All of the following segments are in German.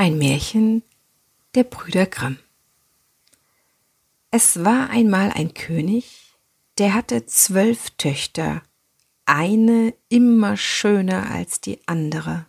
Ein Märchen der Brüder Grimm. Es war einmal ein König, der hatte zwölf Töchter, eine immer schöner als die andere.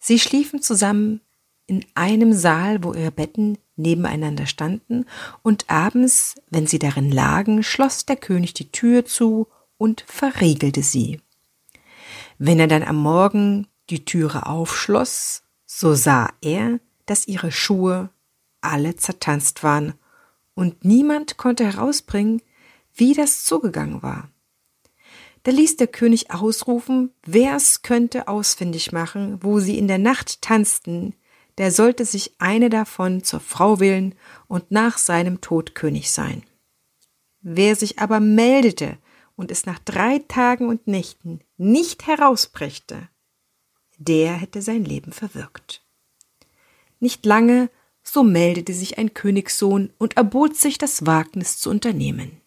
Sie schliefen zusammen in einem Saal, wo ihre Betten nebeneinander standen, und abends, wenn sie darin lagen, schloss der König die Tür zu und verriegelte sie. Wenn er dann am Morgen die Türe aufschloss, so sah er, dass ihre Schuhe alle zertanzt waren, und niemand konnte herausbringen, wie das zugegangen war. Da ließ der König ausrufen, wer's könnte ausfindig machen, wo sie in der Nacht tanzten, der sollte sich eine davon zur Frau wählen und nach seinem Tod König sein. Wer sich aber meldete und es nach drei Tagen und Nächten nicht herausbrächte, der hätte sein Leben verwirkt. Nicht lange, so meldete sich ein Königssohn und erbot sich das Wagnis zu unternehmen.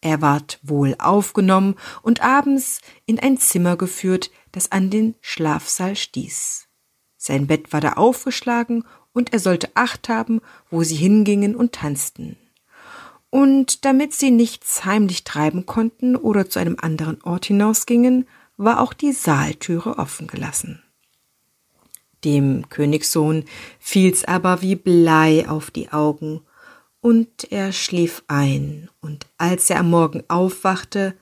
Er ward wohl aufgenommen und abends in ein Zimmer geführt, das an den Schlafsaal stieß. Sein Bett war da aufgeschlagen und er sollte Acht haben, wo sie hingingen und tanzten. Und damit sie nichts heimlich treiben konnten oder zu einem anderen Ort hinausgingen, war auch die Saaltüre offen gelassen. Dem Königssohn fiel's aber wie Blei auf die Augen, und er schlief ein, und als er am Morgen aufwachte,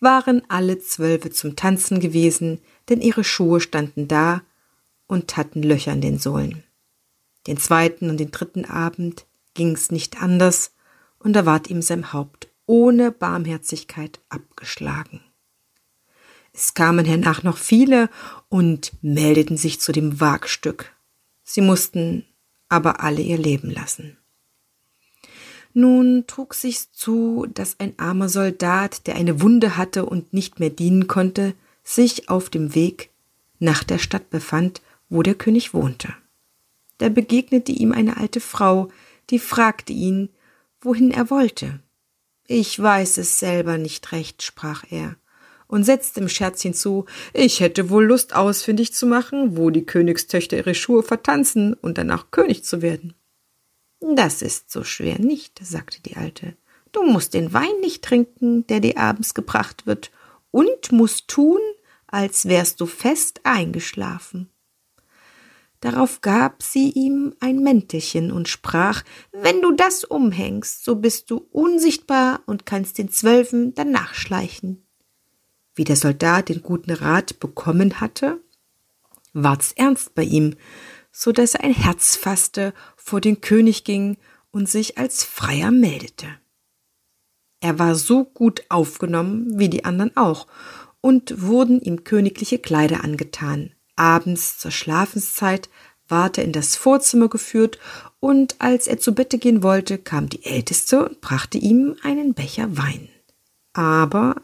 waren alle Zwölfe zum Tanzen gewesen, denn ihre Schuhe standen da und hatten Löcher in den Sohlen. Den zweiten und den dritten Abend ging's nicht anders, und da ward ihm sein Haupt ohne Barmherzigkeit abgeschlagen. Es kamen hernach noch viele und meldeten sich zu dem Wagstück. Sie mussten aber alle ihr Leben lassen. Nun trug sich's zu, dass ein armer Soldat, der eine Wunde hatte und nicht mehr dienen konnte, sich auf dem Weg nach der Stadt befand, wo der König wohnte. Da begegnete ihm eine alte Frau, die fragte ihn, wohin er wollte. Ich weiß es selber nicht recht, sprach er und setzte im Scherz hinzu, ich hätte wohl Lust ausfindig zu machen, wo die Königstöchter ihre Schuhe vertanzen und danach König zu werden. Das ist so schwer nicht, sagte die Alte. Du musst den Wein nicht trinken, der dir abends gebracht wird, und musst tun, als wärst du fest eingeschlafen. Darauf gab sie ihm ein Mäntelchen und sprach, wenn du das umhängst, so bist du unsichtbar und kannst den Zwölfen danach schleichen. Wie der Soldat den guten Rat bekommen hatte, ward's ernst bei ihm, so dass er ein Herz fasste, vor den König ging und sich als Freier meldete. Er war so gut aufgenommen wie die anderen auch, und wurden ihm königliche Kleider angetan. Abends zur Schlafenszeit ward er in das Vorzimmer geführt, und als er zu Bette gehen wollte, kam die Älteste und brachte ihm einen Becher Wein. Aber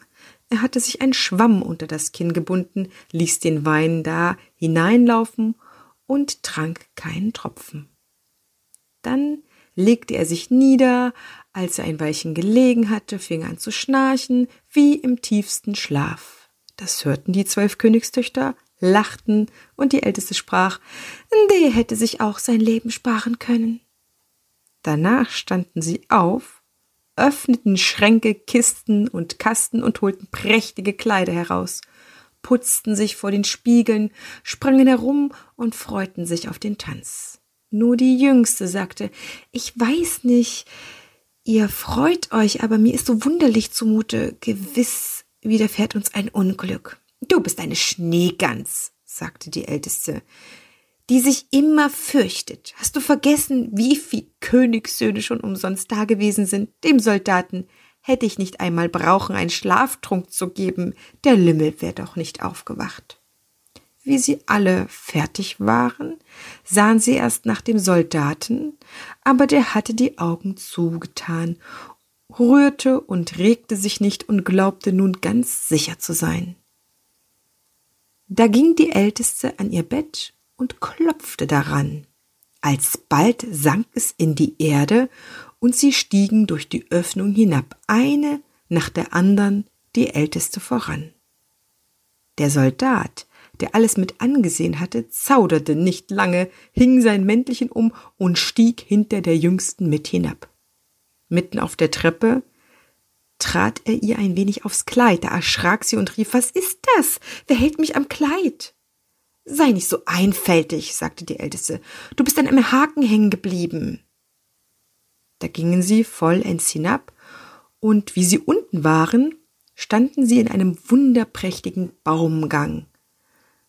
er hatte sich ein Schwamm unter das Kinn gebunden, ließ den Wein da hineinlaufen und trank keinen Tropfen. Dann legte er sich nieder, als er ein Weilchen gelegen hatte, fing an zu schnarchen, wie im tiefsten Schlaf. Das hörten die zwölf Königstöchter, lachten, und die Älteste sprach, der hätte sich auch sein Leben sparen können. Danach standen sie auf öffneten Schränke, Kisten und Kasten und holten prächtige Kleider heraus, putzten sich vor den Spiegeln, sprangen herum und freuten sich auf den Tanz. Nur die Jüngste sagte, ich weiß nicht, ihr freut euch, aber mir ist so wunderlich zumute, gewiss widerfährt uns ein Unglück. Du bist eine Schneegans, sagte die Älteste die sich immer fürchtet. Hast du vergessen, wie viel Königssöhne schon umsonst da gewesen sind? Dem Soldaten hätte ich nicht einmal brauchen, einen Schlaftrunk zu geben. Der Lümmel wäre doch nicht aufgewacht. wie sie alle fertig waren, sahen sie erst nach dem Soldaten, aber der hatte die Augen zugetan, rührte und regte sich nicht und glaubte nun ganz sicher zu sein. Da ging die Älteste an ihr Bett und klopfte daran. Alsbald sank es in die Erde, und sie stiegen durch die Öffnung hinab, eine nach der andern, die Älteste voran. Der Soldat, der alles mit angesehen hatte, zauderte nicht lange, hing sein Mäntelchen um und stieg hinter der Jüngsten mit hinab. Mitten auf der Treppe trat er ihr ein wenig aufs Kleid, da erschrak sie und rief, was ist das? Wer hält mich am Kleid? Sei nicht so einfältig, sagte die Älteste, du bist an einem Haken hängen geblieben. Da gingen sie vollends hinab, und wie sie unten waren, standen sie in einem wunderprächtigen Baumgang.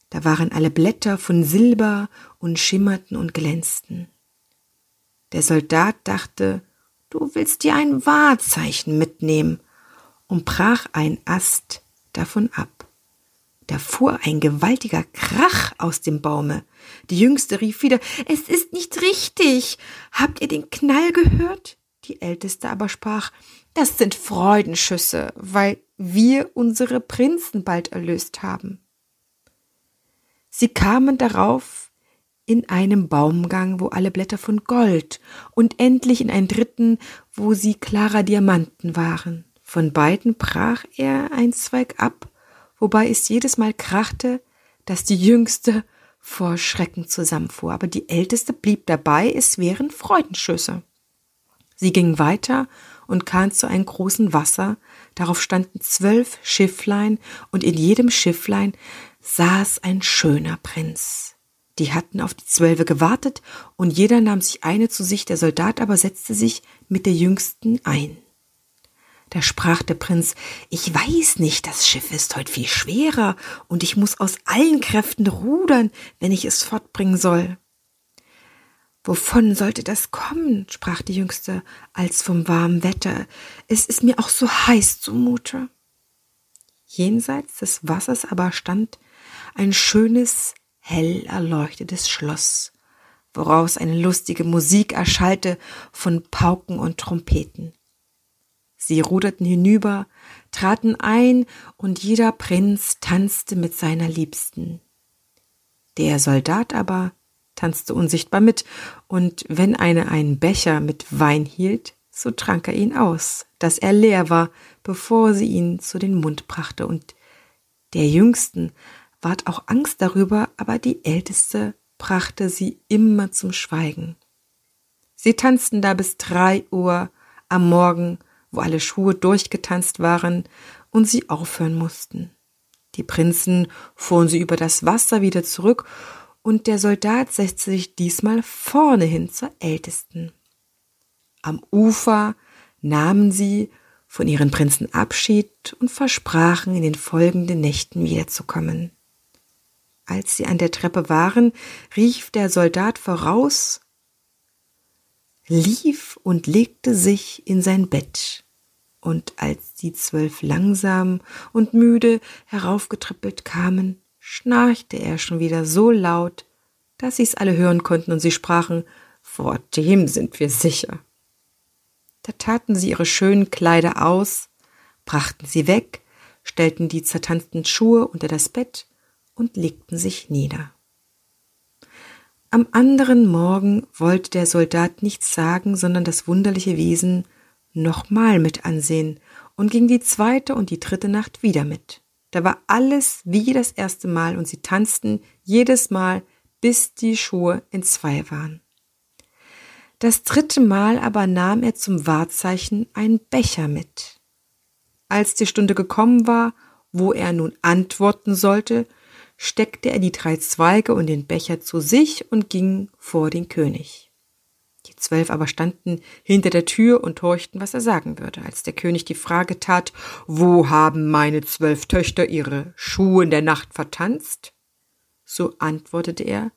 Da waren alle Blätter von Silber und schimmerten und glänzten. Der Soldat dachte, du willst dir ein Wahrzeichen mitnehmen, und brach ein Ast davon ab. Da fuhr ein gewaltiger Krach aus dem Baume. Die Jüngste rief wieder, es ist nicht richtig. Habt ihr den Knall gehört? Die Älteste aber sprach, das sind Freudenschüsse, weil wir unsere Prinzen bald erlöst haben. Sie kamen darauf in einem Baumgang, wo alle Blätter von Gold, und endlich in einen dritten, wo sie klarer Diamanten waren. Von beiden brach er ein Zweig ab, wobei es jedes Mal krachte, dass die Jüngste vor Schrecken zusammenfuhr, aber die Älteste blieb dabei, es wären Freudenschüsse. Sie ging weiter und kam zu einem großen Wasser, darauf standen zwölf Schifflein, und in jedem Schifflein saß ein schöner Prinz. Die hatten auf die Zwölfe gewartet, und jeder nahm sich eine zu sich, der Soldat aber setzte sich mit der jüngsten ein. Da sprach der Prinz, ich weiß nicht, das Schiff ist heute viel schwerer, und ich muss aus allen Kräften rudern, wenn ich es fortbringen soll. Wovon sollte das kommen? sprach die Jüngste, als vom warmen Wetter. Es ist mir auch so heiß zumute. Jenseits des Wassers aber stand ein schönes, hell erleuchtetes Schloss, woraus eine lustige Musik erschallte von Pauken und Trompeten. Sie ruderten hinüber, traten ein, und jeder Prinz tanzte mit seiner Liebsten. Der Soldat aber tanzte unsichtbar mit, und wenn eine einen Becher mit Wein hielt, so trank er ihn aus, dass er leer war, bevor sie ihn zu den Mund brachte, und der Jüngsten ward auch Angst darüber, aber die Älteste brachte sie immer zum Schweigen. Sie tanzten da bis drei Uhr am Morgen, wo alle Schuhe durchgetanzt waren und sie aufhören mussten. Die Prinzen fuhren sie über das Wasser wieder zurück, und der Soldat setzte sich diesmal vorne hin zur Ältesten. Am Ufer nahmen sie von ihren Prinzen Abschied und versprachen, in den folgenden Nächten wiederzukommen. Als sie an der Treppe waren, rief der Soldat voraus, lief und legte sich in sein Bett. Und als die zwölf langsam und müde heraufgetrippelt kamen, schnarchte er schon wieder so laut, dass sie's alle hören konnten und sie sprachen, vor dem sind wir sicher. Da taten sie ihre schönen Kleider aus, brachten sie weg, stellten die zertanzten Schuhe unter das Bett und legten sich nieder. Am anderen Morgen wollte der Soldat nichts sagen, sondern das wunderliche Wesen nochmal mit ansehen und ging die zweite und die dritte Nacht wieder mit. Da war alles wie das erste Mal und sie tanzten jedes Mal, bis die Schuhe in zwei waren. Das dritte Mal aber nahm er zum Wahrzeichen einen Becher mit. Als die Stunde gekommen war, wo er nun antworten sollte, steckte er die drei Zweige und den Becher zu sich und ging vor den König. Zwölf aber standen hinter der Tür und horchten, was er sagen würde. Als der König die Frage tat, wo haben meine zwölf Töchter ihre Schuhe in der Nacht vertanzt? So antwortete er,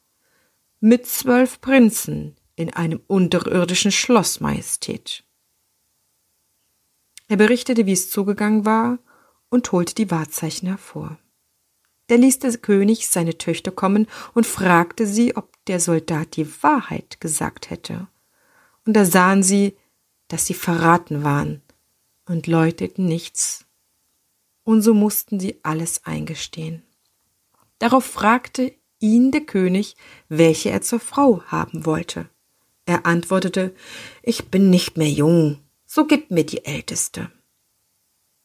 mit zwölf Prinzen in einem unterirdischen Schloss, Majestät. Er berichtete, wie es zugegangen war, und holte die Wahrzeichen hervor. Da ließ der König seine Töchter kommen und fragte sie, ob der Soldat die Wahrheit gesagt hätte. Und da sahen sie, dass sie verraten waren und läuteten nichts. Und so mussten sie alles eingestehen. Darauf fragte ihn der König, welche er zur Frau haben wollte. Er antwortete, ich bin nicht mehr jung, so gib mir die Älteste.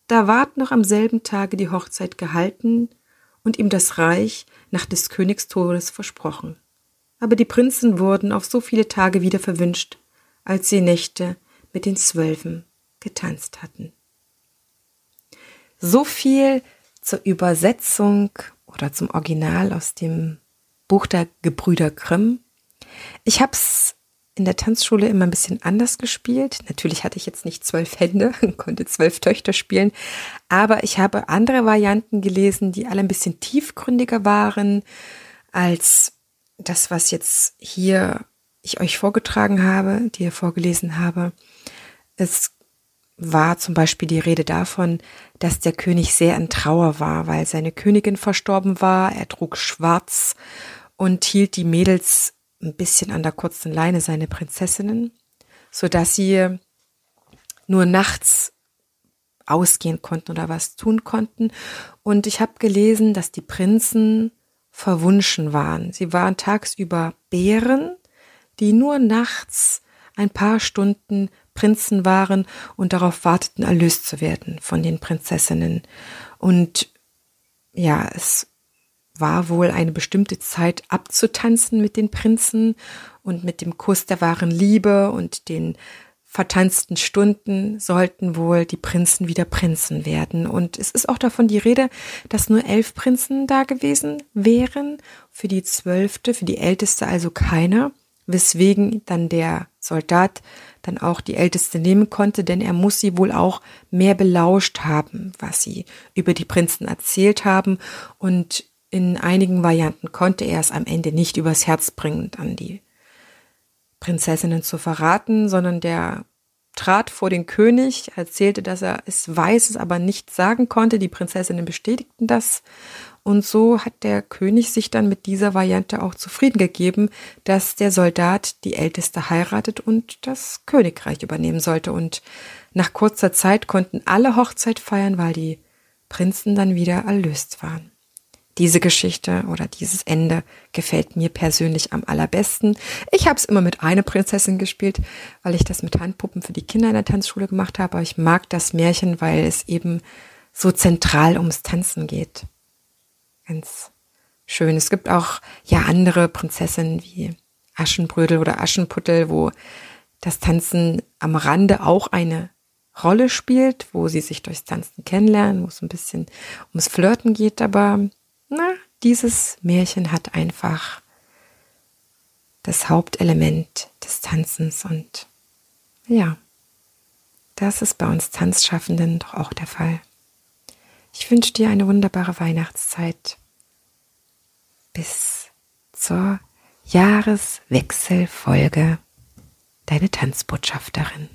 Da ward noch am selben Tage die Hochzeit gehalten und ihm das Reich nach des Königs Todes versprochen. Aber die Prinzen wurden auf so viele Tage wieder verwünscht, als sie Nächte mit den Zwölfen getanzt hatten. So viel zur Übersetzung oder zum Original aus dem Buch der Gebrüder Grimm. Ich habe es in der Tanzschule immer ein bisschen anders gespielt. Natürlich hatte ich jetzt nicht zwölf Hände, konnte zwölf Töchter spielen, aber ich habe andere Varianten gelesen, die alle ein bisschen tiefgründiger waren als das, was jetzt hier ich euch vorgetragen habe, die ihr vorgelesen habe. Es war zum Beispiel die Rede davon, dass der König sehr in Trauer war, weil seine Königin verstorben war. Er trug schwarz und hielt die Mädels ein bisschen an der kurzen Leine, seine Prinzessinnen, so dass sie nur nachts ausgehen konnten oder was tun konnten. Und ich habe gelesen, dass die Prinzen verwunschen waren. Sie waren tagsüber Bären, die nur nachts ein paar Stunden Prinzen waren und darauf warteten, erlöst zu werden von den Prinzessinnen. Und ja, es war wohl eine bestimmte Zeit abzutanzen mit den Prinzen und mit dem Kuss der wahren Liebe und den vertanzten Stunden sollten wohl die Prinzen wieder Prinzen werden. Und es ist auch davon die Rede, dass nur elf Prinzen da gewesen wären, für die zwölfte, für die älteste also keiner, weswegen dann der Soldat dann auch die älteste nehmen konnte, denn er muss sie wohl auch mehr belauscht haben, was sie über die Prinzen erzählt haben. Und in einigen Varianten konnte er es am Ende nicht übers Herz bringen, dann die Prinzessinnen zu verraten, sondern der trat vor den König, erzählte, dass er es weiß, es aber nicht sagen konnte. Die Prinzessinnen bestätigten das. Und so hat der König sich dann mit dieser Variante auch zufrieden gegeben, dass der Soldat die Älteste heiratet und das Königreich übernehmen sollte. Und nach kurzer Zeit konnten alle Hochzeit feiern, weil die Prinzen dann wieder erlöst waren. Diese Geschichte oder dieses Ende gefällt mir persönlich am allerbesten. Ich habe es immer mit einer Prinzessin gespielt, weil ich das mit Handpuppen für die Kinder in der Tanzschule gemacht habe. Aber ich mag das Märchen, weil es eben so zentral ums Tanzen geht. Ganz schön. Es gibt auch ja andere Prinzessinnen wie Aschenbrödel oder Aschenputtel, wo das Tanzen am Rande auch eine Rolle spielt, wo sie sich durchs Tanzen kennenlernen, wo es ein bisschen ums Flirten geht, aber na, dieses Märchen hat einfach das Hauptelement des Tanzens und ja, das ist bei uns Tanzschaffenden doch auch der Fall. Ich wünsche dir eine wunderbare Weihnachtszeit. Bis zur Jahreswechselfolge. Deine Tanzbotschafterin.